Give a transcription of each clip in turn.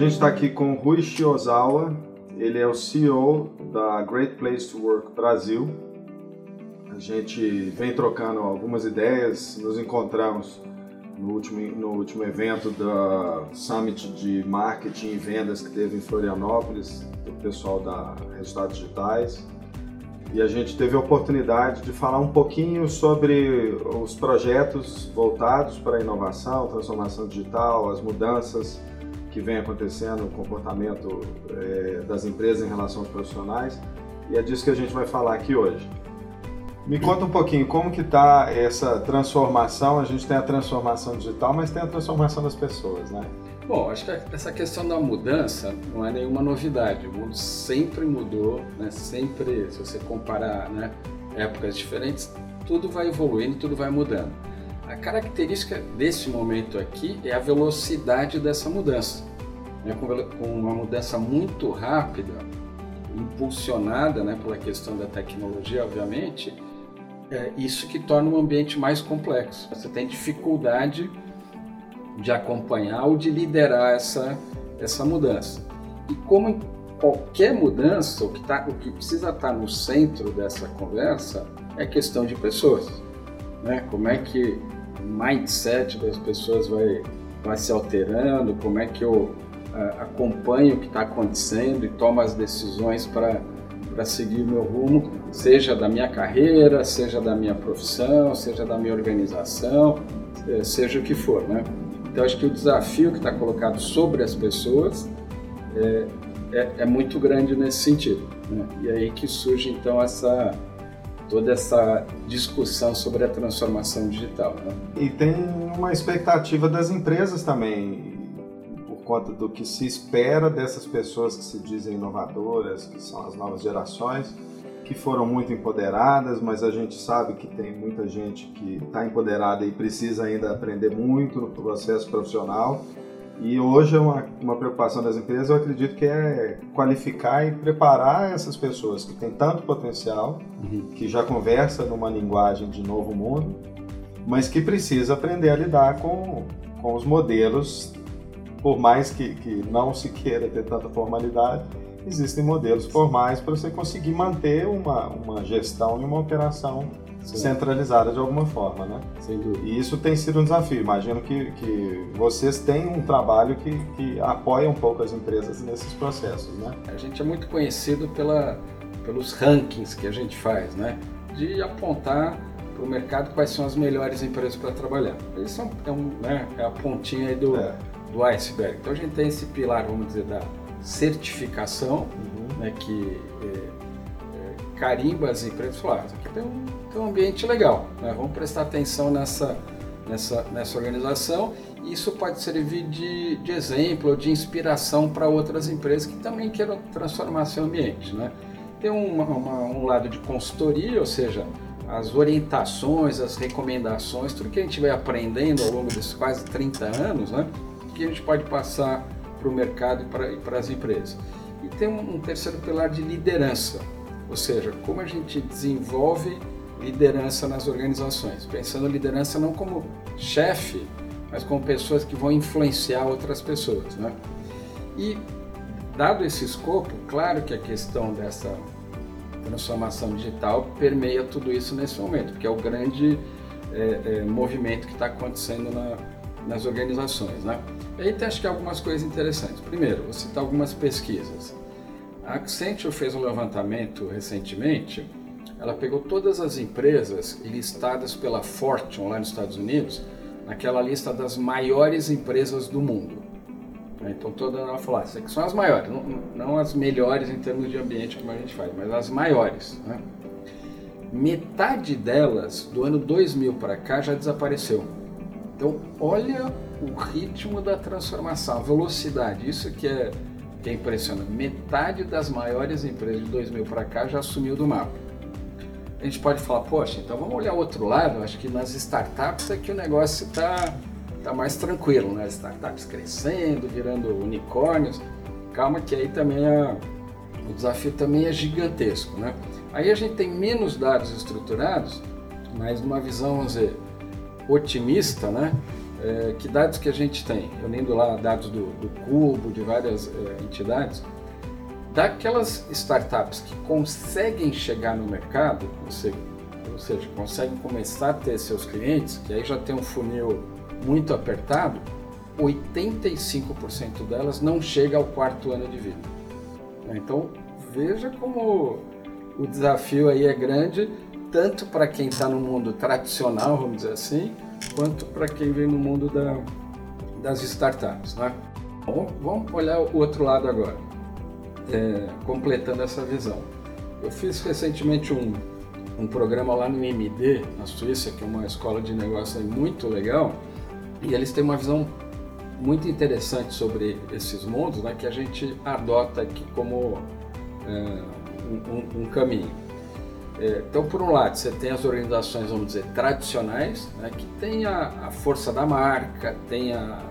gente está aqui com Rui Shiozawa, ele é o CEO da Great Place to Work Brasil. A gente vem trocando algumas ideias, nos encontramos no último, no último evento da Summit de Marketing e Vendas que teve em Florianópolis, do pessoal da Resultados Digitais. E a gente teve a oportunidade de falar um pouquinho sobre os projetos voltados para a inovação, transformação digital, as mudanças que vem acontecendo no comportamento é, das empresas em relação aos profissionais. E é disso que a gente vai falar aqui hoje. Me conta um pouquinho como que está essa transformação. A gente tem a transformação digital, mas tem a transformação das pessoas, né? Bom, acho que essa questão da mudança não é nenhuma novidade. O mundo sempre mudou, né? Sempre, se você comparar né, épocas diferentes, tudo vai evoluindo, tudo vai mudando. A característica desse momento aqui é a velocidade dessa mudança. Né? Com uma mudança muito rápida, impulsionada né, pela questão da tecnologia, obviamente, é isso que torna o ambiente mais complexo. Você tem dificuldade de acompanhar ou de liderar essa, essa mudança. E como em qualquer mudança, o que, tá, o que precisa estar no centro dessa conversa é questão de pessoas. Né? Como é que mindset das pessoas vai, vai se alterando, como é que eu uh, acompanho o que está acontecendo e tomo as decisões para para seguir meu rumo, seja da minha carreira, seja da minha profissão, seja da minha organização, eh, seja o que for, né? Então acho que o desafio que está colocado sobre as pessoas é, é, é, muito grande nesse sentido. Né? E aí que surge então essa toda essa discussão sobre a transformação digital. Né? E tem uma expectativa das empresas também conta do que se espera dessas pessoas que se dizem inovadoras, que são as novas gerações, que foram muito empoderadas, mas a gente sabe que tem muita gente que está empoderada e precisa ainda aprender muito no processo profissional. E hoje é uma, uma preocupação das empresas, eu acredito que é qualificar e preparar essas pessoas que têm tanto potencial, uhum. que já conversa numa linguagem de novo mundo, mas que precisa aprender a lidar com, com os modelos por mais que, que não se queira ter tanta formalidade, existem modelos formais para você conseguir manter uma, uma gestão e uma operação Sim. centralizada de alguma forma, né? Sem dúvida. E isso tem sido um desafio. Imagino que, que vocês têm um trabalho que, que apoia um pouco as empresas nesses processos, né? A gente é muito conhecido pela, pelos rankings que a gente faz, né? De apontar para o mercado quais são as melhores empresas para trabalhar. Isso é, um, né, é a pontinha do... É do iceberg. Então a gente tem esse pilar, vamos dizer, da certificação, uhum. né, que é, é, carimba as empresas e fala, ah, aqui tem um, tem um ambiente legal, né, vamos prestar atenção nessa, nessa, nessa organização. Isso pode servir de, de exemplo de inspiração para outras empresas que também queiram transformar seu ambiente. Né? Tem uma, uma, um lado de consultoria, ou seja, as orientações, as recomendações, tudo que a gente vai aprendendo ao longo desses quase 30 anos, né? que a gente pode passar para o mercado e para as empresas. E tem um, um terceiro pilar de liderança, ou seja, como a gente desenvolve liderança nas organizações, pensando liderança não como chefe, mas como pessoas que vão influenciar outras pessoas, né? E dado esse escopo, claro que a questão dessa transformação digital permeia tudo isso nesse momento, porque é o grande é, é, movimento que está acontecendo na, nas organizações. Né? E aí tem acho que algumas coisas interessantes. Primeiro, vou citar algumas pesquisas. A Accenture fez um levantamento recentemente, ela pegou todas as empresas listadas pela Fortune lá nos Estados Unidos, naquela lista das maiores empresas do mundo. Então toda ela falou, ah, essas aqui são as maiores, não, não, as melhores em termos de ambiente como a gente faz, mas as maiores. Né? Metade delas, do ano 2000 para cá, já desapareceu. Então, olha o ritmo da transformação, a velocidade, isso que é, que é impressionante. Metade das maiores empresas de 2000 para cá já sumiu do mapa. A gente pode falar, poxa, então vamos olhar o outro lado, acho que nas startups é que o negócio está tá mais tranquilo, né? Startups crescendo, virando unicórnios. Calma que aí também é, o desafio também é gigantesco, né? Aí a gente tem menos dados estruturados, mas numa visão, vamos dizer, otimista, né? é, que dados que a gente tem, unindo lá dados do, do Cubo, de várias é, entidades, daquelas startups que conseguem chegar no mercado, ou seja, conseguem começar a ter seus clientes, que aí já tem um funil muito apertado, 85% delas não chega ao quarto ano de vida. Então veja como o desafio aí é grande, tanto para quem está no mundo tradicional, vamos dizer assim, quanto para quem vem no mundo da, das startups. Né? Bom, vamos olhar o outro lado agora, é, completando essa visão. Eu fiz recentemente um, um programa lá no MD, na Suíça, que é uma escola de negócio muito legal, e eles têm uma visão muito interessante sobre esses mundos, né, que a gente adota aqui como é, um, um, caminho. É, então, por um lado, você tem as organizações, vamos dizer, tradicionais, né, que tem a, a, força da marca, tem a,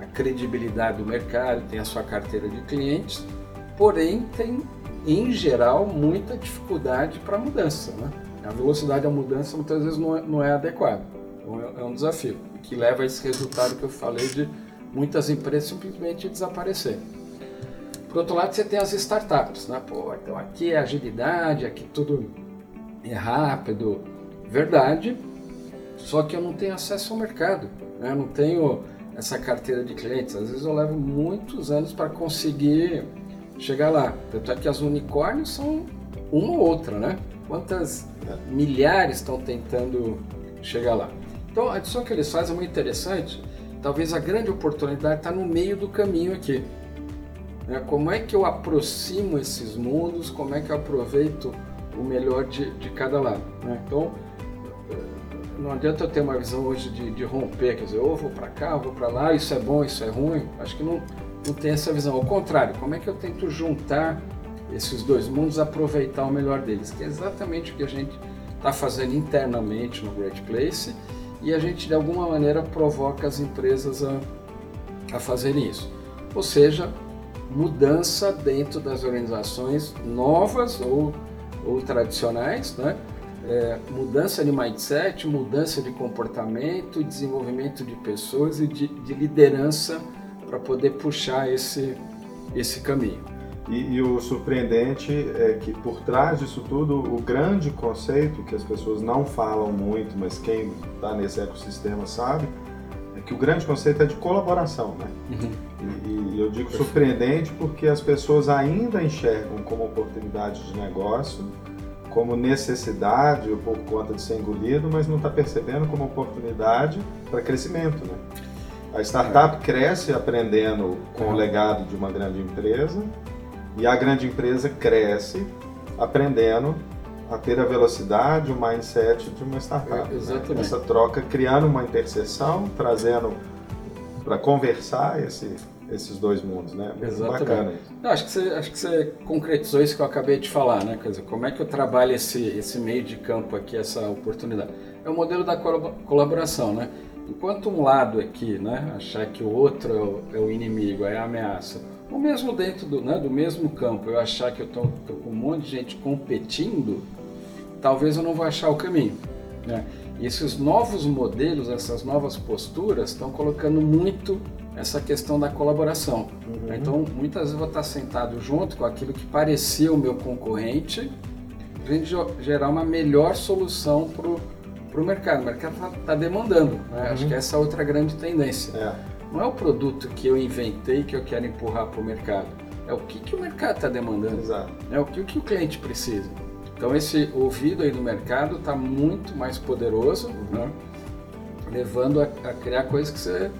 a, credibilidade do mercado, tem a sua carteira de clientes, porém tem, em geral, muita dificuldade para mudança. Né? A velocidade da mudança muitas vezes não é, não é adequada, então é, é um desafio, que leva a esse resultado que eu falei de muitas empresas simplesmente desaparecerem. Por outro lado, você tem as startups, né? Pô, então aqui é agilidade, aqui tudo é rápido. Verdade, só que eu não tenho acesso ao mercado, né? eu não tenho essa carteira de clientes. Às vezes eu levo muitos anos para conseguir chegar lá. Tanto é que as unicórnios são uma ou outra, né? Quantas milhares estão tentando chegar lá? Então a adição que eles fazem é muito interessante. Talvez a grande oportunidade está no meio do caminho aqui. Né? Como é que eu aproximo esses mundos? Como é que eu aproveito o melhor de, de cada lado? Né? Então, eh, não adianta eu ter uma visão hoje de, de romper, quer dizer, ou vou para cá, ou vou para lá, isso é bom, isso é ruim. Acho que não, não tem essa visão. Ao contrário, como é que eu tento juntar esses dois mundos, aproveitar o melhor deles? Que é exatamente o que a gente está fazendo internamente no Great Place e a gente de alguma maneira provoca as empresas a, a fazerem isso. Ou seja, mudança dentro das organizações novas ou, ou tradicionais, né? É, mudança de mindset, mudança de comportamento, desenvolvimento de pessoas e de, de liderança para poder puxar esse, esse caminho. E, e, o surpreendente é que por trás disso tudo, o grande conceito que as pessoas não falam muito, mas quem está nesse ecossistema sabe, é que o grande conceito é de colaboração, né? Uhum. E, e, eu digo surpreendente porque as pessoas ainda enxergam como oportunidade de negócio, como necessidade ou por conta de ser engolido, mas não está percebendo como oportunidade para crescimento, né? A startup cresce aprendendo com o legado de uma grande empresa e a grande empresa cresce aprendendo a ter a velocidade, o mindset de uma startup. É, exatamente. Né? Essa troca criando uma interseção, trazendo para conversar esse, esses dois mundos, né? Exatamente. Bacana isso. Não, acho, que você, acho que você concretizou isso que eu acabei de falar, né? Quer dizer, como é que eu trabalho esse, esse meio de campo aqui, essa oportunidade? É o modelo da colaboração, né? Enquanto um lado aqui, né, achar que o outro é o, é o inimigo, é a ameaça, ou mesmo dentro do, né, do mesmo campo, eu achar que eu estou com um monte de gente competindo, talvez eu não vou achar o caminho. Né? E esses novos modelos, essas novas posturas estão colocando muito essa questão da colaboração. Uhum. Então, muitas vezes eu vou estar sentado junto com aquilo que parecia o meu concorrente, para gerar uma melhor solução para o mercado. O mercado está tá demandando. Né? Uhum. Acho que essa é outra grande tendência. É não é o produto que eu inventei que eu quero empurrar para o mercado. É o que, que o mercado está demandando. Exato. É o que, o que o cliente precisa. Então esse ouvido aí do mercado está muito mais poderoso, né? levando a, a, criar coisas que você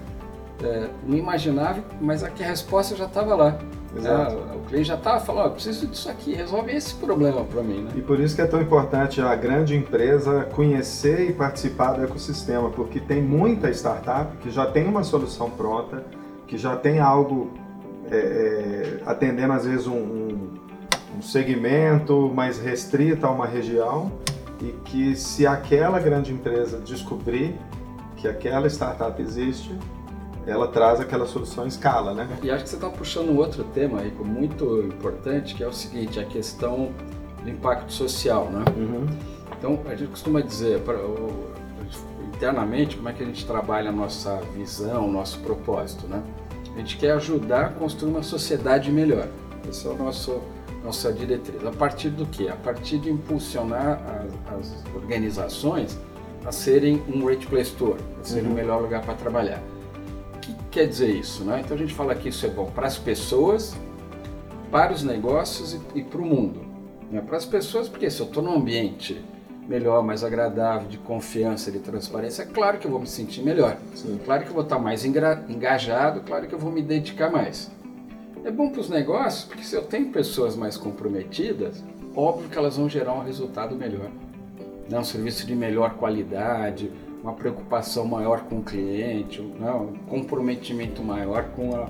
é, não imaginava, mas aqui a resposta já estava lá. Exato. É, o cliente já estava falando, oh, preciso disso aqui, resolve esse problema para mim. Né? E por isso que é tão importante a grande empresa conhecer e participar do ecossistema, porque tem muita startup que já tem uma solução pronta, que já tem algo é, é, atendendo às vezes um, um, um segmento mais restrito a uma região e que se aquela grande empresa descobrir que aquela startup existe, ela traz aquela solução em escala, né? E acho que você está puxando um outro tema aí muito importante, que é o seguinte, a questão do impacto social, né? Uhum. Então, a gente costuma dizer, para o internamente, como é que a gente trabalha a nossa visão, o nosso propósito, né? A gente quer ajudar a construir uma sociedade melhor. Essa é a nosso, nossa diretriz. A partir do que? A partir de impulsionar as, as, organizações a serem um great place to work, a serem uhum. o melhor lugar para trabalhar. Quer dizer isso? Né? Então a gente fala que isso é bom para as pessoas, para os negócios e, e para o mundo. Né? Para as pessoas, porque se eu estou num ambiente melhor, mais agradável, de confiança, de transparência, é claro que eu vou me sentir melhor. Sim. Claro que eu vou estar mais engajado, claro que eu vou me dedicar mais. É bom para os negócios, porque se eu tenho pessoas mais comprometidas, óbvio que elas vão gerar um resultado melhor. Né? Um serviço de melhor qualidade, uma preocupação maior com o cliente, né? um comprometimento maior com a,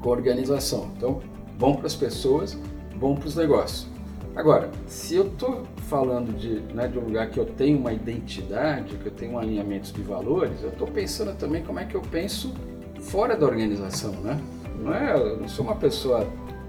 com a organização. Então, bom para as pessoas, bom para os negócios. Agora, se eu estou falando de, né, de um lugar que eu tenho uma identidade, que eu tenho um alinhamento de valores, eu estou pensando também como é que eu penso fora da organização, né? Não é, eu não sou uma pessoa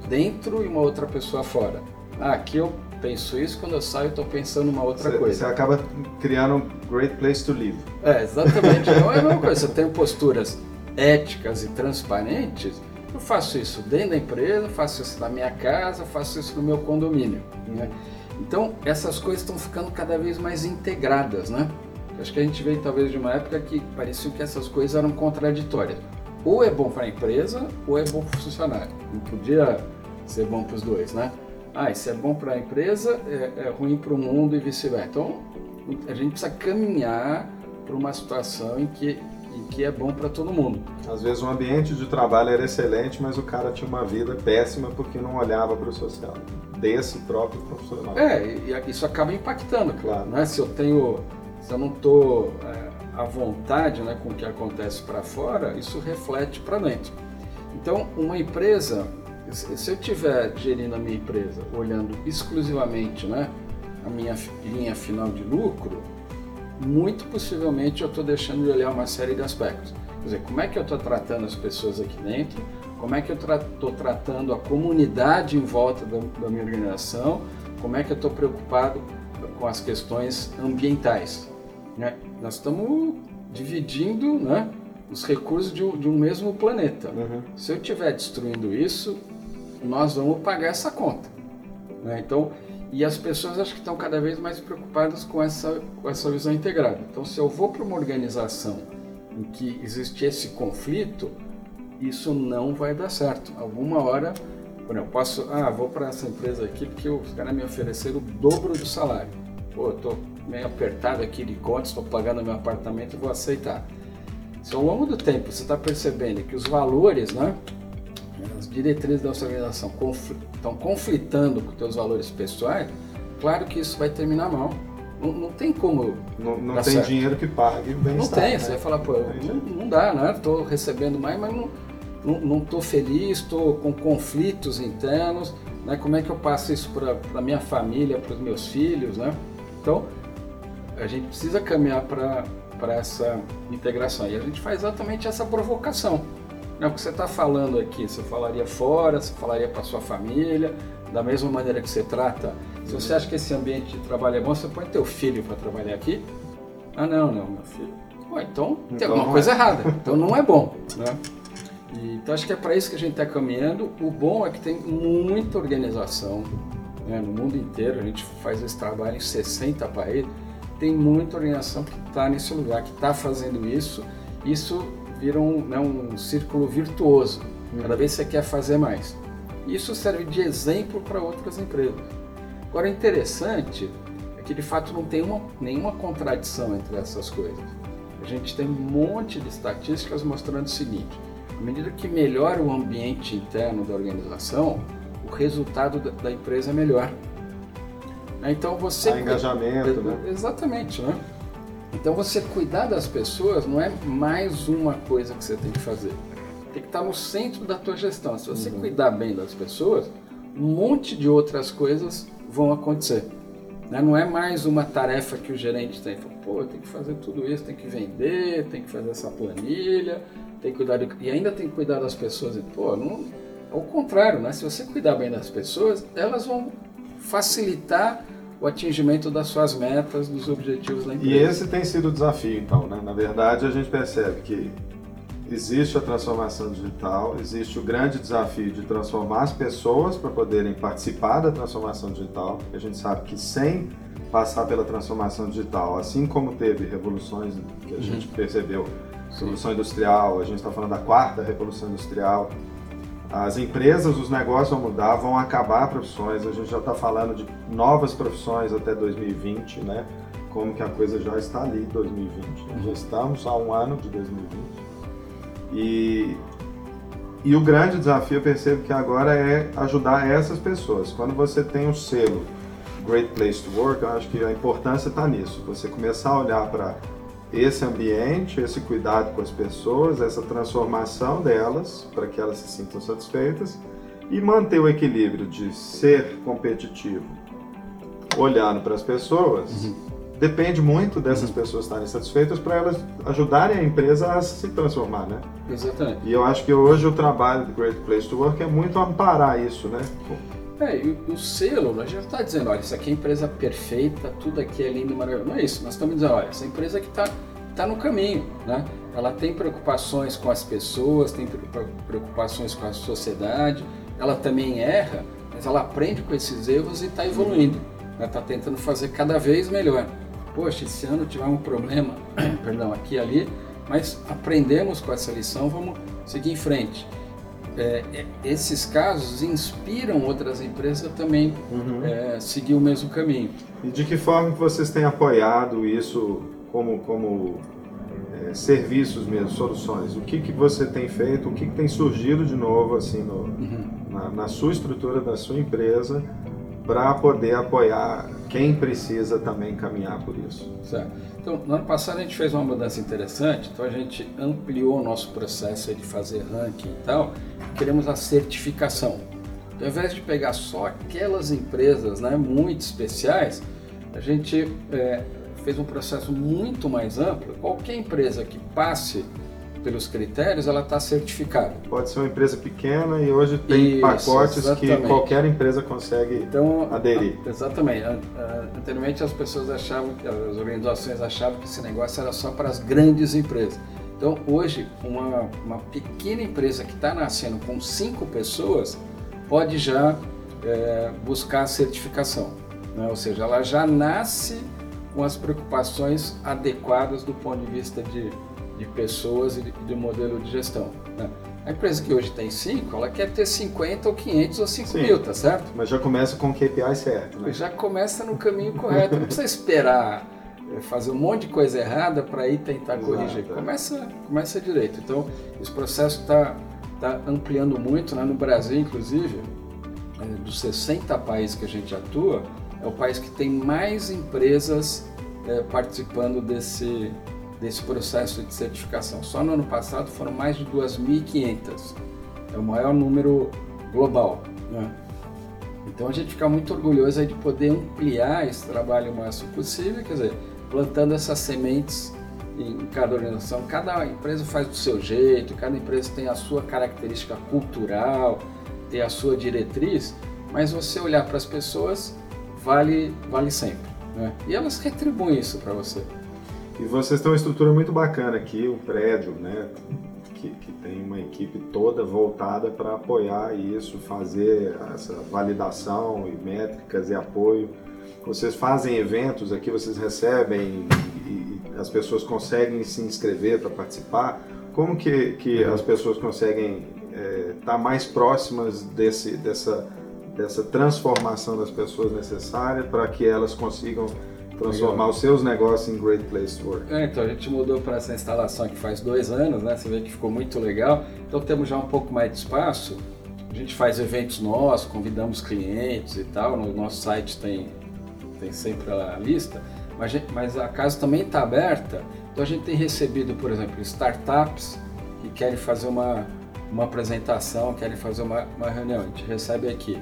dentro e uma outra pessoa fora. Ah, aqui eu penso isso, quando eu saio estou pensando uma outra você, coisa. Você acaba criando um great place to live. É, exatamente. Não é a mesma coisa. Eu tenho posturas éticas e transparentes, eu faço isso dentro da empresa, faço isso na minha casa, faço isso no meu condomínio. Né? Então, essas coisas estão ficando cada vez mais integradas, né? Acho que a gente veio talvez de uma época que parecia que essas coisas eram contraditórias. Ou é bom para a empresa, ou é bom para o funcionário. Não podia ser bom para os dois, né? Ah, isso é bom para a empresa, é, é ruim para o mundo e vice-versa. Então, a gente precisa caminhar para uma situação em que e que é bom para todo mundo. Às vezes o ambiente de trabalho era excelente, mas o cara tinha uma vida péssima porque não olhava para o social, desse próprio profissional. É, e isso acaba impactando, claro. Né? Se eu tenho, se eu não estou é, à vontade né, com o que acontece para fora, isso reflete para dentro. Então, uma empresa, se eu estiver gerindo a minha empresa olhando exclusivamente né, a minha linha final de lucro, muito possivelmente eu estou deixando de olhar uma série de aspectos. Quer dizer, como é que eu estou tratando as pessoas aqui dentro, como é que eu estou tra tratando a comunidade em volta da, da minha organização, como é que eu estou preocupado com as questões ambientais. Né? Nós estamos dividindo né, os recursos de um, de um mesmo planeta. Uhum. Se eu estiver destruindo isso, nós vamos pagar essa conta. Né? Então, e as pessoas acho que estão cada vez mais preocupadas com essa, com essa visão integrada. Então, se eu vou para uma organização em que existe esse conflito, isso não vai dar certo. Alguma hora, exemplo, eu posso, ah, vou para essa empresa aqui porque os caras me ofereceram o dobro do salário. Pô, eu estou meio apertado aqui de contas, estou pagando meu apartamento, vou aceitar. Se ao longo do tempo você está percebendo que os valores, né, as diretrizes da sua organização confl estão conflitando com os teus valores pessoais, claro que isso vai terminar mal. Não, não tem como. Não, não tem certo. dinheiro que pague bem Não tem, né? você vai falar, pô, não, não, dá, né? Estou recebendo mais, mas não estou feliz, estou com conflitos internos, né? Como é que eu passo isso para a minha família, para os meus filhos, né? Então, a gente precisa caminhar para essa integração. E a gente faz exatamente essa provocação. Não, o que você está falando aqui, você falaria fora, você falaria para sua família, da mesma maneira que você trata. Se você acha que esse ambiente de trabalho é bom, você põe teu filho para trabalhar aqui. Ah, não, não, meu filho. Bom, então tem então, alguma coisa é. errada. Então não é bom. Né? E, então acho que é para isso que a gente está caminhando. O bom é que tem muita organização né? no mundo inteiro. A gente faz esse trabalho em 60 países. Tem muita organização que está nesse lugar, que está fazendo isso. Isso vira um, né, um círculo virtuoso. Cada vez você quer fazer mais. Isso serve de exemplo para outras empresas. Agora, interessante é que de fato não tem uma, nenhuma contradição entre essas coisas. A gente tem um monte de estatísticas mostrando o seguinte: à medida que melhora o ambiente interno da organização, o resultado da, da empresa é melhor. Então você. Engajamento, né? Exatamente, né? Então você cuidar das pessoas não é mais uma coisa que você tem que fazer. Tem que estar no centro da tua gestão. Se você uhum. cuidar bem das pessoas, um monte de outras coisas vão acontecer. Né? Não é mais uma tarefa que o gerente tem. Pô, tem que fazer tudo isso, tem que vender, tem que fazer essa planilha, tem que cuidar de... e ainda tem que cuidar das pessoas. E, pô, não... ao contrário, né? Se você cuidar bem das pessoas, elas vão facilitar o atingimento das suas metas, dos objetivos da empresa. E esse tem sido o desafio, então, né? Na verdade, a gente percebe que existe a transformação digital, existe o grande desafio de transformar as pessoas para poderem participar da transformação digital. A gente sabe que sem passar pela transformação digital, assim como teve revoluções que a uhum. gente percebeu, revolução industrial, a gente está falando da quarta revolução industrial, as empresas, os negócios vão mudar, vão acabar profissões, a gente já está falando de novas profissões até 2020, né? Como que a coisa já está ali, 2020. Né? Já estamos há um ano de 2020. E, e o grande desafio, eu percebo que agora é ajudar essas pessoas. Quando você tem o um selo Great Place to Work, eu acho que a importância está nisso. Você começar a olhar para esse ambiente, esse cuidado com as pessoas, essa transformação delas para que elas se sintam satisfeitas e manter o equilíbrio de ser competitivo olhando para as pessoas. Uhum. Depende muito dessas uhum. pessoas estarem satisfeitas para elas ajudarem a empresa a se transformar, né? Exatamente. E eu acho que hoje o trabalho do Great Place to Work é muito amparar isso, né? É, e o, selo, a gente não está dizendo, olha, isso aqui é empresa perfeita, tudo aqui é lindo e maravilhoso. Não é isso, nós estamos dizendo, olha, essa empresa que está tá no caminho, né? Ela tem preocupações com as pessoas, tem preocupações com a sociedade, ela também erra, mas ela aprende com esses erros e está evoluindo, está né? Tá tentando fazer cada vez melhor. Poxa, esse ano tivemos um problema, perdão, aqui e ali, mas aprendemos com essa lição, vamos seguir em frente é, é, esses casos inspiram outras empresas a também uhum. é, seguir o mesmo caminho. E de que forma vocês têm apoiado isso como, como é, serviços mesmo, soluções? O que, que você tem feito, o que, que tem surgido de novo assim no, uhum. na, na sua estrutura da sua empresa para poder apoiar quem precisa também caminhar por isso? Certo. Então, no ano passado a gente fez uma mudança interessante, então a gente ampliou o nosso processo de fazer ranking e tal, queremos a certificação. Então, ao invés de pegar só aquelas empresas né, muito especiais, a gente é, fez um processo muito mais amplo. Qualquer empresa que passe pelos critérios, ela está certificada. Pode ser uma empresa pequena e hoje tem Isso, pacotes exatamente. que qualquer empresa consegue então, aderir. Exatamente. Anteriormente as pessoas achavam, as organizações achavam que esse negócio era só para as grandes empresas. Então hoje uma, uma pequena empresa que está nascendo com cinco pessoas pode já é, buscar a certificação. Né? Ou seja, ela já nasce com as preocupações adequadas do ponto de vista de de pessoas e de, de modelo de gestão. Né? A empresa que hoje tem 5, ela quer ter 50 ou 500 ou 5 Sim, mil, tá certo? Mas já começa com o KPI certo, né? Já começa no caminho correto, não precisa esperar eh, fazer um monte de coisa errada para ir tentar Exato, corrigir. É. Começa, começa direito. Então, esse processo está tá ampliando muito, né? no Brasil, inclusive, eh, dos 60 países que a gente atua, é o país que tem mais empresas é, participando desse, desse processo de certificação. Só no ano passado foram mais de 2.500. É o maior número global. Né? Então a gente fica muito orgulhoso de poder ampliar esse trabalho o máximo possível, quer dizer, plantando essas sementes em cada organização. Cada empresa faz do seu jeito, cada empresa tem a sua característica cultural, tem a sua diretriz, mas você olhar para as pessoas vale, vale sempre. Né? E elas retribuem isso para você. E vocês têm uma estrutura muito bacana aqui, um prédio, né? Que, que, tem uma equipe toda voltada para apoiar isso, fazer essa validação e métricas e apoio. Vocês fazem eventos aqui, vocês recebem e, e as pessoas conseguem se inscrever para participar. Como que, que uhum. as pessoas conseguem estar é, tá mais próximas desse, dessa, dessa transformação das pessoas necessária para que elas consigam transformar os seus negócios em Great Place to Work. É, então a gente mudou para essa instalação aqui faz dois anos, né? Você vê que ficou muito legal. Então temos já um pouco mais de espaço. A gente faz eventos nossos, convidamos clientes e tal. No nosso site tem, tem sempre a lista. Mas, mas a casa também está aberta. Então a gente tem recebido, por exemplo, startups que querem fazer uma, uma apresentação, querem fazer uma, uma reunião. A gente recebe aqui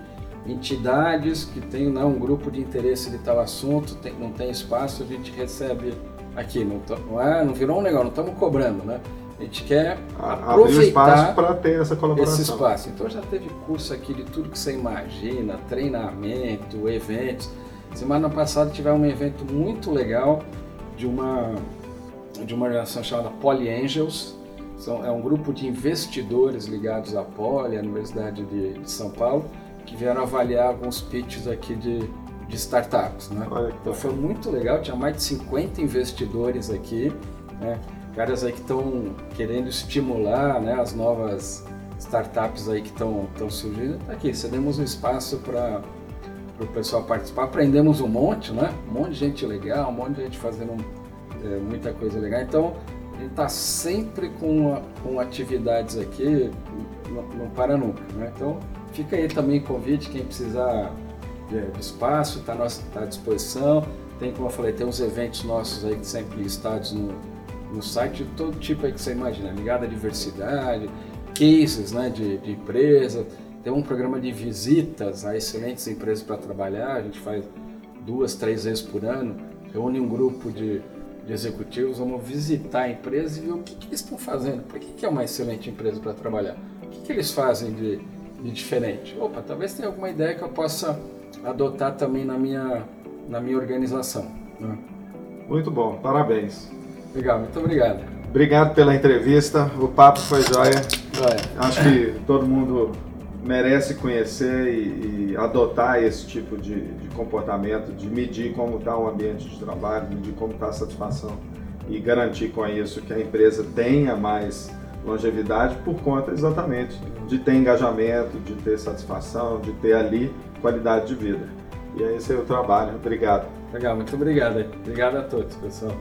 entidades que têm né, um grupo de interesse de tal assunto, tem, não tem espaço, a gente recebe aqui. Não, não, é, não virou um negócio, não estamos cobrando, né? A gente quer aproveitar para ter essa colaboração. esse espaço. Então já teve curso aqui de tudo que você imagina, treinamento, eventos. Semana passada tivemos um evento muito legal de uma de uma organização chamada Poly Angels. São, é um grupo de investidores ligados à Poly, à Universidade de, de São Paulo, que vieram avaliar alguns pitches aqui de, de startups. Né? Então foi muito legal, tinha mais de 50 investidores aqui, né? caras aí que estão querendo estimular né, as novas startups aí que estão surgindo. Tá aqui, cedemos um espaço para o pessoal participar, aprendemos um monte, né? um monte de gente legal, um monte de gente fazendo é, muita coisa legal. Então, a gente está sempre com, com atividades aqui, não, não para nunca. Né? Então, fica aí também convite, quem precisar de, de espaço, está tá à disposição. Tem, como eu falei, tem uns eventos nossos aí sempre listados no, no site de todo tipo aí que você imagina, ligado à diversidade, cases né, de, de empresa. Tem um programa de visitas a excelentes empresas para trabalhar, a gente faz duas, três vezes por ano, reúne um grupo de de executivos, vamos visitar a empresa e ver o que, que eles estão fazendo. Por que, que é uma excelente empresa para trabalhar? O que, que eles fazem de, de diferente? Opa, talvez tenha alguma ideia que eu possa adotar também na minha, na minha organização. Né? Muito bom, parabéns. Legal, muito obrigado. Obrigado pela entrevista, o papo foi jóia. Acho que todo mundo merece conhecer e, e adotar esse tipo de, de, comportamento, de medir como está o ambiente de trabalho, medir como está a satisfação e garantir com isso que a empresa tenha mais longevidade por conta exatamente de ter engajamento, de ter satisfação, de ter ali qualidade de vida. E é esse é o trabalho. Obrigado. Legal, muito obrigado. Obrigado a todos, pessoal.